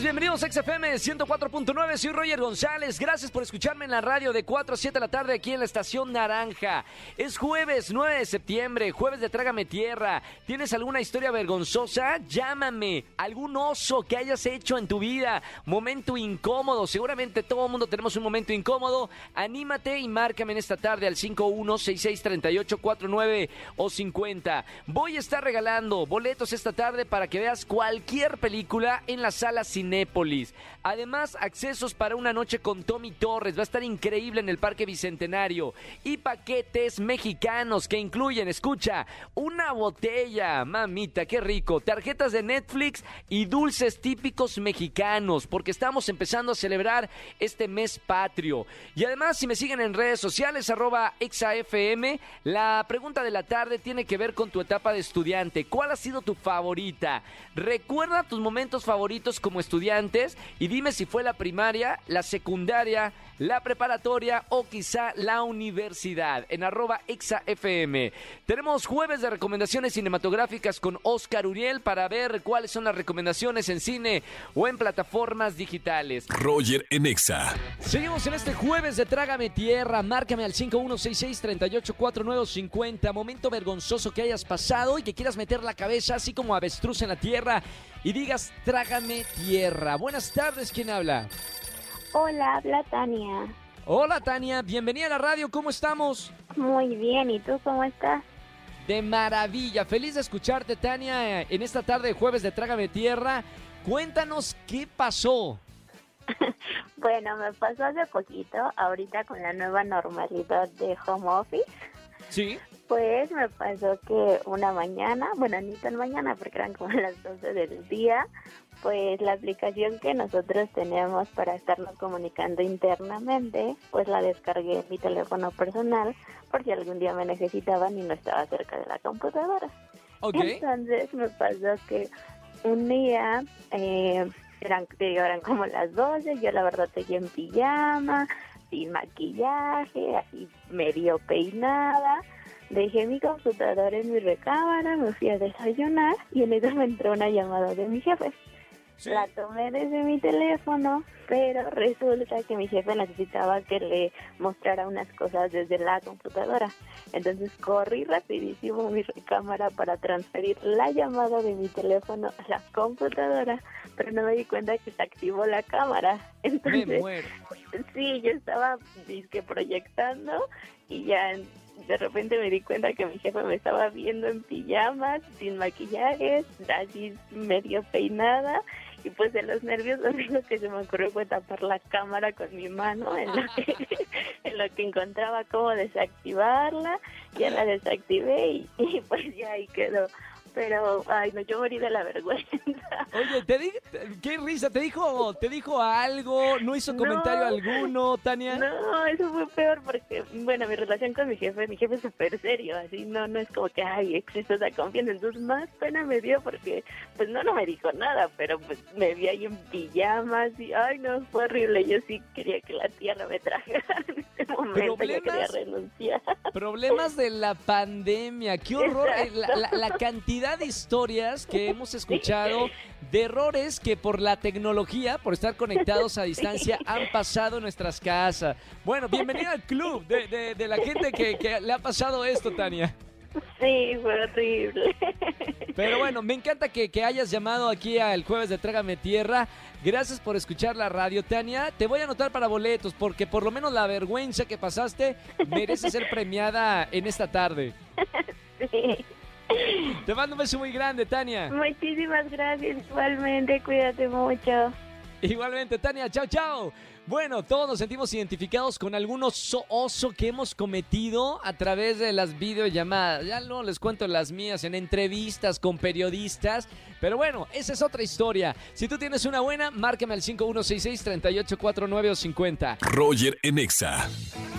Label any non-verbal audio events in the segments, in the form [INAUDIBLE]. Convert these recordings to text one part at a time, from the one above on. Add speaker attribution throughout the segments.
Speaker 1: Bienvenidos a XFM 104.9, soy Roger González, gracias por escucharme en la radio de 4 a 7 de la tarde aquí en la estación Naranja. Es jueves 9 de septiembre, jueves de Trágame Tierra. ¿Tienes alguna historia vergonzosa? Llámame, algún oso que hayas hecho en tu vida, momento incómodo, seguramente todo el mundo tenemos un momento incómodo. Anímate y márcame en esta tarde al 51663849 o 50. Voy a estar regalando boletos esta tarde para que veas cualquier película en la sala Cinépolis. Además, accesos para una noche con Tommy Torres. Va a estar increíble en el Parque Bicentenario. Y paquetes mexicanos que incluyen, escucha, una botella, mamita, qué rico. Tarjetas de Netflix y dulces típicos mexicanos. Porque estamos empezando a celebrar este mes patrio. Y además, si me siguen en redes sociales, arroba exafm, la pregunta de la tarde tiene que ver con tu etapa de estudiante. ¿Cuál ha sido tu favorita? Recuerda tus momentos favoritos como estudiantes y dime si fue la primaria, la secundaria, la preparatoria o quizá la universidad en arroba exafm. Tenemos jueves de recomendaciones cinematográficas con Oscar Uriel para ver cuáles son las recomendaciones en cine o en plataformas digitales.
Speaker 2: Roger en Exa.
Speaker 1: Seguimos en este jueves de Trágame Tierra. Márcame al 5166-384950. Momento vergonzoso que hayas pasado y que quieras meter la cabeza así como avestruz en la tierra y digas Trágame Tierra. Buenas tardes, ¿quién habla?
Speaker 3: Hola, habla Tania.
Speaker 1: Hola Tania, bienvenida a la radio, ¿cómo estamos?
Speaker 3: Muy bien, ¿y tú cómo estás?
Speaker 1: De maravilla, feliz de escucharte Tania en esta tarde de jueves de Trágame Tierra. Cuéntanos qué pasó. [LAUGHS]
Speaker 3: Bueno, me pasó hace poquito, ahorita con la nueva normalidad de home office.
Speaker 1: Sí.
Speaker 3: Pues me pasó que una mañana, bueno, ni tan mañana porque eran como [LAUGHS] las 12 del día, pues la aplicación que nosotros tenemos para estarnos comunicando internamente, pues la descargué en mi teléfono personal por si algún día me necesitaban y no estaba cerca de la computadora. Entonces me pasó que un día eh, eran, eran como las 12, yo la verdad seguía en pijama, sin maquillaje, así medio peinada. Dejé mi computadora en mi recámara, me fui a desayunar y en eso me entró una llamada de mi jefe.
Speaker 1: Sí.
Speaker 3: La tomé desde mi teléfono, pero resulta que mi jefe necesitaba que le mostrara unas cosas desde la computadora. Entonces corrí rapidísimo a mi recámara para transferir la llamada de mi teléfono a la computadora, pero no me di cuenta que se activó la cámara.
Speaker 1: Me
Speaker 3: Entonces,
Speaker 1: muero.
Speaker 3: Sí, yo estaba disque proyectando y ya de repente me di cuenta que mi jefe me estaba viendo en pijamas, sin maquillaje, así medio peinada. Y pues de los nervios [LAUGHS] lo único que se me ocurrió fue tapar la cámara con mi mano en lo que, [LAUGHS] en lo que encontraba cómo desactivarla. Ya la desactivé y, [LAUGHS] y pues ya ahí quedó. Pero, ay, no, yo morí de la vergüenza. [LAUGHS]
Speaker 1: Oye, te di, qué risa, te dijo, te dijo algo, no hizo
Speaker 3: No.
Speaker 1: comentario alguno, Tania.
Speaker 3: No, eso fue peor porque, bueno, mi relación con mi jefe, mi jefe es súper serio, así, no no es como que, ay, exceso de confianza, entonces más pena me dio porque, pues no, no me dijo nada, pero pues me vi ahí en pijamas y, ay, no, fue horrible, yo sí quería que la tierra me trajera [LAUGHS] en ese momento, yo quería renunciar.
Speaker 1: Problemas de la pandemia, qué horror, eh, la,
Speaker 3: Exacto.
Speaker 1: la- la cantidad de historias que hemos escuchado de errores que por la tecnología, por estar conectados a distancia, [LAUGHS] han pasado en nuestras casas. Bueno, bienvenida al club de, de- de la gente que, que le ha pasado esto, Tania.
Speaker 3: Sí, fue horrible. [LAUGHS]
Speaker 1: Pero bueno, me encanta que, que hayas llamado aquí al jueves de Trágame Tierra. Gracias por escuchar la radio, Tania. Te voy a anotar para boletos porque por lo menos la vergüenza que pasaste merece ser premiada en esta tarde. [LAUGHS]
Speaker 3: Sí.
Speaker 1: Te mando un beso muy grande, Tania.
Speaker 3: Muchísimas gracias, igualmente, cuídate mucho.
Speaker 1: Igualmente, Tania, chao, chao. Bueno, todos nos sentimos identificados con algún oso, oso que hemos cometido a través de las videollamadas. Ya no les cuento las mías en entrevistas con periodistas. Pero bueno, esa es otra historia. Si tú tienes una buena, márcame al 5166-3849 o 50.
Speaker 2: Roger en Exa.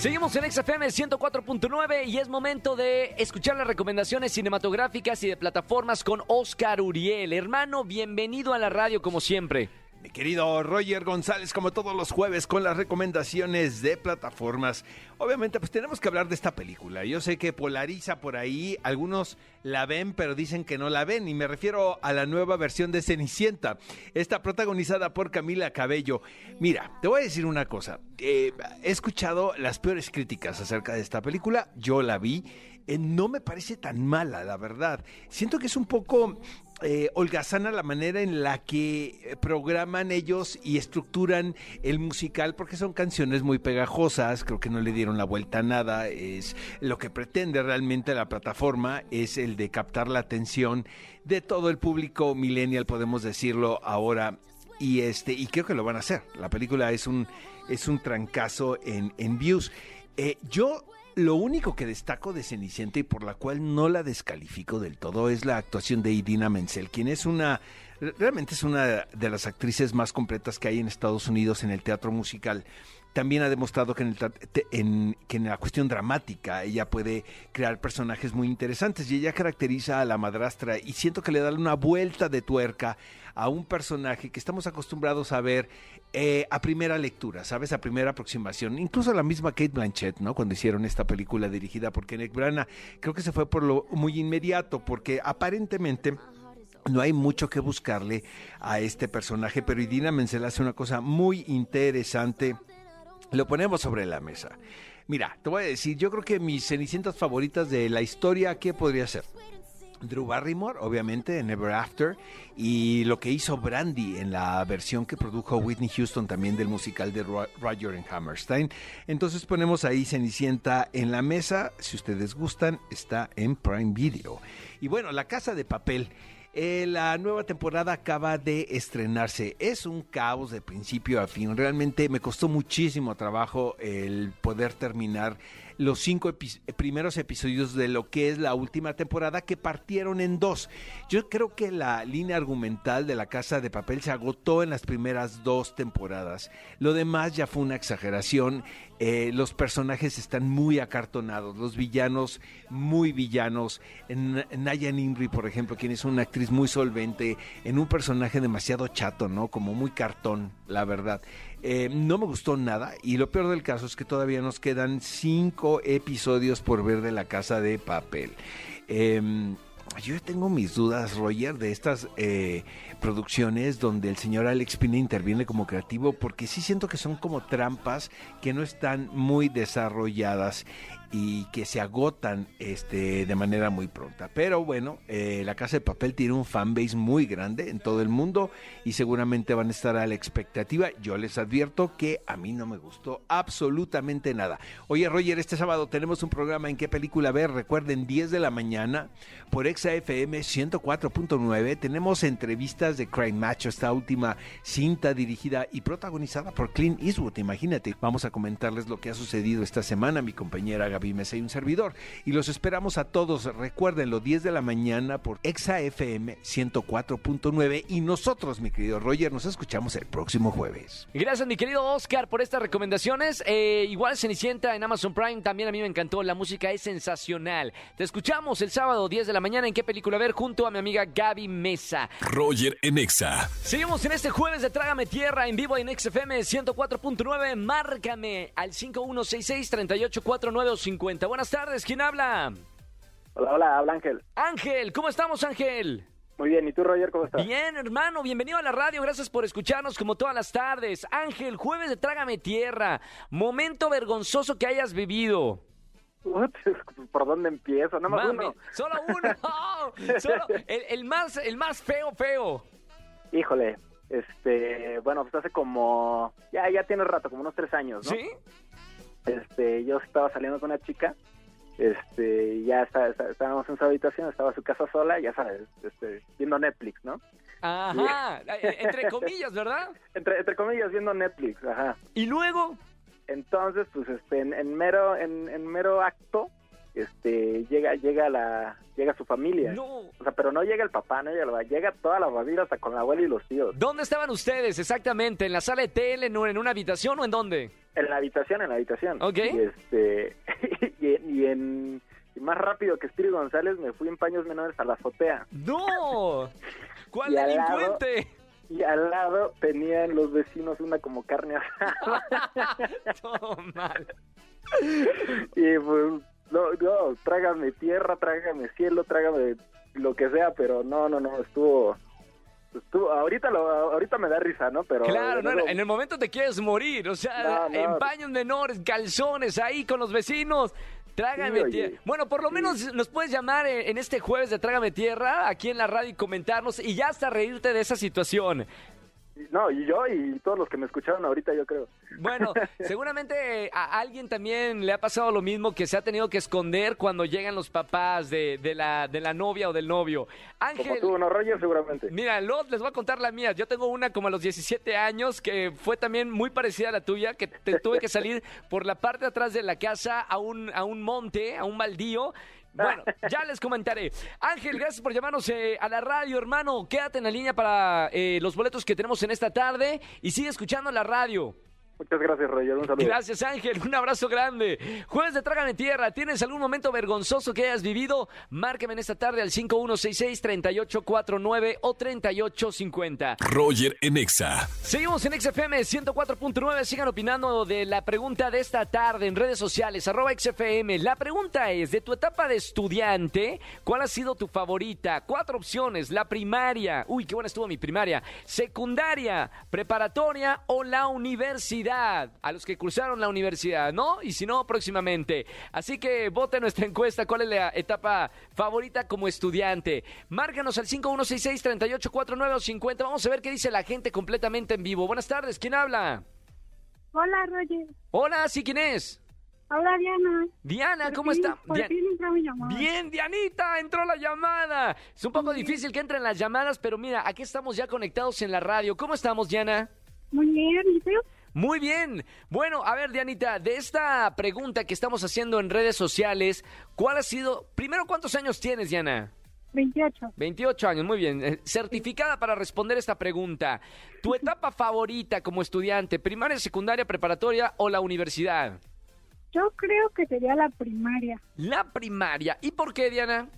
Speaker 1: Seguimos en XFM 104.9 y es momento de escuchar las recomendaciones cinematográficas y de plataformas con Oscar Uriel. Hermano, bienvenido a la radio como siempre.
Speaker 4: Mi querido Roger González, como todos los jueves, con las recomendaciones de plataformas. Obviamente, pues tenemos que hablar de esta película. Yo sé que polariza por ahí, algunos la ven, pero dicen que no la ven. Y me refiero a la nueva versión de Cenicienta, esta protagonizada por Camila Cabello. Mira, te voy a decir una cosa. Eh, he escuchado las peores críticas acerca de esta película. Yo la vi. Eh, no me parece tan mala, la verdad. Siento que es un poco eh, holgazana la manera en la que eh, programan ellos y estructuran el musical porque son canciones muy pegajosas, creo que no le dieron la vuelta a nada, es lo que pretende realmente la plataforma es el de captar la atención de todo el público millennial, podemos decirlo ahora y este y creo que lo van a hacer. La película es un es un trancazo en, en views. Eh, yo lo único que destaco de Cenicienta y por la cual no la descalifico del todo es la actuación de Idina Menzel, quien es una, realmente es una de las actrices más completas que hay en Estados Unidos en el teatro musical. También ha demostrado que en, el, en, que en la cuestión dramática ella puede crear personajes muy interesantes y ella caracteriza a la madrastra y siento que le da una vuelta de tuerca a un personaje que estamos acostumbrados a ver eh, a primera lectura, ¿sabes? A primera aproximación. Incluso la misma Kate Blanchett, ¿no? Cuando hicieron esta película dirigida por Kenneth Branagh, creo que se fue por lo muy inmediato, porque aparentemente no hay mucho que buscarle a este personaje, pero Idina Menzel hace una cosa muy interesante. Lo ponemos sobre la mesa. Mira, te voy a decir, yo creo que mis cenicientas favoritas de la historia, ¿qué podría ser? Drew Barrymore, obviamente, en Ever After, y lo que hizo Brandy en la versión que produjo Whitney Houston también del musical de Roger and Hammerstein. Entonces ponemos ahí Cenicienta en la mesa, si ustedes gustan, está en Prime Video. Y bueno, La Casa de Papel. Eh, la nueva temporada acaba de estrenarse. Es un caos de principio a fin. Realmente me costó muchísimo trabajo el poder terminar los cinco primeros episodios de lo que es la última temporada que partieron en dos. Yo creo que la línea argumental de la casa de papel se agotó en las primeras dos temporadas. Lo demás ya fue una exageración. Eh, los personajes están muy acartonados, los villanos muy villanos. En, Naya Nimri, por ejemplo, quien es una actriz muy solvente, en un personaje demasiado chato, ¿no? Como muy cartón, la verdad. Eh, no me gustó nada y lo peor del caso es que todavía nos quedan cinco episodios por ver de la casa de papel. Em, yo tengo mis dudas, Roger, de estas eh, producciones donde el señor Alex Pina interviene como creativo, porque sí siento que son como trampas que no están muy desarrolladas y que se agotan este, de manera muy pronta. Pero bueno, eh, La Casa de Papel tiene un fanbase muy grande en todo el mundo y seguramente van a estar a la expectativa. Yo les advierto que a mí no me gustó absolutamente nada. Oye, Roger, este sábado tenemos un programa en qué película ver. Recuerden, 10 de la mañana por ExaFM 104.9. Tenemos entrevistas de Crime Macho, esta última cinta dirigida y protagonizada por Clint Eastwood. Imagínate, vamos a comentarles lo que ha sucedido esta semana. Mi compañera Gaby Mesa y un servidor. Y los esperamos a todos, recuérdenlo, 10 de la mañana por Exa FM 104.9. Y nosotros, mi querido Roger, nos escuchamos el próximo jueves.
Speaker 1: Gracias, mi querido Oscar, por estas recomendaciones. Eh, igual Cenicienta en Amazon Prime, también a mí me encantó. La música es sensacional. Te escuchamos el sábado 10 de la mañana en qué película ver junto a mi amiga Gaby Mesa.
Speaker 2: Roger en Exa.
Speaker 1: Seguimos en este jueves de Trágame Tierra en vivo en XFM 104.9. Márcame al 5166 3849 Buenas tardes, ¿quién habla?
Speaker 5: Hola, hola, habla Ángel.
Speaker 1: Ángel, ¿cómo estamos, Ángel?
Speaker 5: Muy bien, ¿y tú, Roger, cómo estás?
Speaker 1: Bien, hermano, bienvenido a la radio, gracias por escucharnos como todas las tardes. Ángel, jueves de Trágame Tierra, momento vergonzoso que hayas vivido. [LAUGHS]
Speaker 5: ¿Por dónde empiezo? Nada más uno.
Speaker 1: Solo uno, [LAUGHS] solo el, el, más, el más feo, feo.
Speaker 5: Híjole, este, bueno, pues hace como, ya, ya tiene rato, como unos tres años, ¿no?
Speaker 1: ¿Sí?
Speaker 5: Este, yo estaba saliendo con una chica, este, ya estábamos en su habitación, estaba su casa sola, ya sabes, este, viendo Netflix, ¿no?
Speaker 1: Ajá, eh, entre comillas, ¿verdad? [LAUGHS]
Speaker 5: entre, entre comillas, viendo Netflix, ajá.
Speaker 1: ¿Y luego?
Speaker 5: Entonces, pues, este, en, mero, en, en mero acto, este llega llega la llega su familia o sea pero no llega el papá no llega llega toda la familia hasta con la abuela y los tíos
Speaker 1: dónde estaban ustedes exactamente en la sala de tele en una habitación o en dónde
Speaker 5: en la habitación en la habitación
Speaker 1: Ok.
Speaker 5: y este [LAUGHS] y, en más rápido que Spirit González me fui en paños menores a la azotea
Speaker 1: no [LAUGHS] cuál delincuente
Speaker 5: y al lado tenían los vecinos una como carne asada. [LAUGHS]
Speaker 1: Todo mal.
Speaker 5: y pues, no, no, trágame tierra, trágame cielo, trágame lo que sea, pero no, no, no, estuvo... Estuvo, ahorita lo, ahorita me da risa, ¿no? Pero
Speaker 1: claro, no, en el momento te quieres morir, o sea, en baños menores, calzones ahí con los vecinos. Trágame tierra. Bueno, por lo menos nos puedes llamar en este jueves de Trágame Tierra aquí en la radio y comentarnos y ya hasta reírte de esa situación.
Speaker 5: No, y yo y todos los que me escucharon ahorita, yo creo.
Speaker 1: Bueno, [LAUGHS] seguramente a alguien también le ha pasado lo mismo que se ha tenido que esconder cuando llegan los papás de, de la, de la novia o del novio.
Speaker 5: Ángel. Como tú, no, Roger, seguramente.
Speaker 1: Mira, Lot, les voy a contar la mía. Yo tengo una como a los 17 años que fue también muy parecida a la tuya, que te tuve que salir por la parte de atrás de la casa a un, a un monte, a un baldío bueno, ya les comentaré. Ángel, gracias por llamarnos eh, a la radio, hermano. Quédate en la línea para eh, los boletos que tenemos en esta tarde y sigue escuchando la radio.
Speaker 5: Muchas gracias, Roger. Un saludo.
Speaker 1: Gracias, Ángel. Un abrazo grande. Jueves de Trágame Tierra. ¿Tienes algún momento vergonzoso que hayas vivido? Márqueme en esta tarde al 5166-3849 o 3850.
Speaker 2: Roger en Exa.
Speaker 1: Seguimos en XFM 104.9. Sigan opinando de la pregunta de esta tarde en redes sociales, arroba XFM. La pregunta es, de tu etapa de estudiante, ¿cuál ha sido tu favorita? Cuatro opciones. La primaria. Uy, qué buena estuvo mi primaria. Secundaria, preparatoria o la universidad a los que cruzaron la universidad, ¿no? Y si no, próximamente. Así que vote nuestra encuesta, ¿cuál es la etapa favorita como estudiante? Márganos al 5166-384950. Vamos a ver qué dice la gente completamente en vivo. Buenas tardes, ¿quién habla?
Speaker 6: Hola, Roger.
Speaker 1: Hola, ¿sí quién es?
Speaker 6: Hola, Diana.
Speaker 1: Diana, ¿cómo está? Bien, Dianita, entró la llamada. Es un poco difícil que entren las llamadas, pero mira, aquí estamos ya conectados en la radio. ¿Cómo estamos, Diana?
Speaker 6: Muy bien, ¿y tú?
Speaker 1: Muy bien. Bueno, a ver, Dianita, de esta pregunta que estamos haciendo en redes sociales, ¿cuál ha sido? Primero, ¿cuántos años tienes, Diana?
Speaker 6: 28.
Speaker 1: 28 años, muy bien. Eh, certificada para responder esta pregunta. ¿Tu etapa favorita como estudiante, primaria, secundaria, preparatoria o la universidad?
Speaker 6: Yo creo que sería la primaria.
Speaker 1: La primaria. ¿Y por qué, Diana?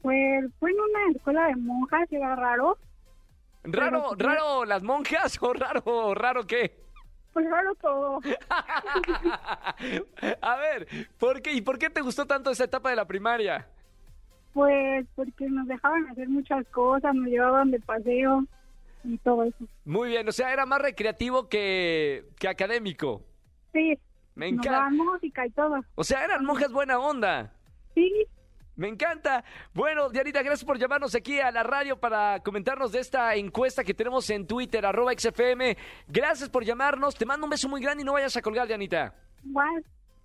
Speaker 6: Pues fue en una escuela de monjas, era raro.
Speaker 1: ¿Raro, raro las monjas [LAUGHS] o raro, raro qué?
Speaker 6: Pues raro todo. [LAUGHS]
Speaker 1: a ver, ¿por qué? ¿Y por qué te gustó tanto esa etapa de la primaria?
Speaker 6: Pues porque nos dejaban hacer muchas cosas, nos llevaban de paseo y todo eso.
Speaker 1: Muy bien, o sea, era más recreativo que, que académico.
Speaker 6: Sí. Me encanta. música y todo.
Speaker 1: O sea, eran monjas buena onda.
Speaker 6: Sí.
Speaker 1: Me encanta. Bueno, Dianita, gracias por llamarnos aquí a la radio para comentarnos de esta encuesta que tenemos en Twitter, arroba XFM. Gracias por llamarnos. Te mando un beso muy grande y no vayas a colgar, Dianita.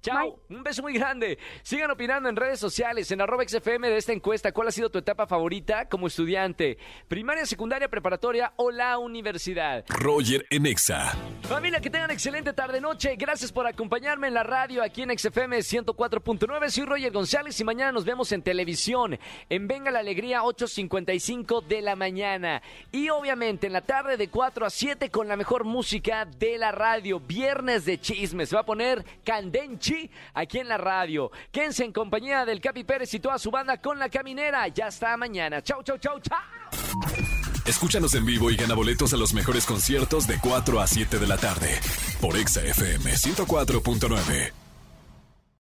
Speaker 1: Chao, un beso muy grande. Sigan opinando en redes sociales, en arroba XFM de esta encuesta. ¿Cuál ha sido tu etapa favorita como estudiante? Primaria, secundaria, preparatoria o la universidad.
Speaker 2: Roger en Exa.
Speaker 1: Familia, que tengan excelente tarde-noche. Gracias por acompañarme en la radio aquí en XFM 104.9. Soy Roger González y mañana nos vemos en televisión en Venga la Alegría 8.55 de la mañana. Y obviamente en la tarde de 4 a 7 con la mejor música de la radio. Viernes de chismes. Se va a poner Aquí en la radio. Quédense en compañía del Capi Pérez y toda su banda con la caminera. Ya está mañana. Chau, chau, chau, chau.
Speaker 2: Escúchanos en vivo y gana boletos a los mejores conciertos de 4 a 7 de la tarde por Exa FM 104.9.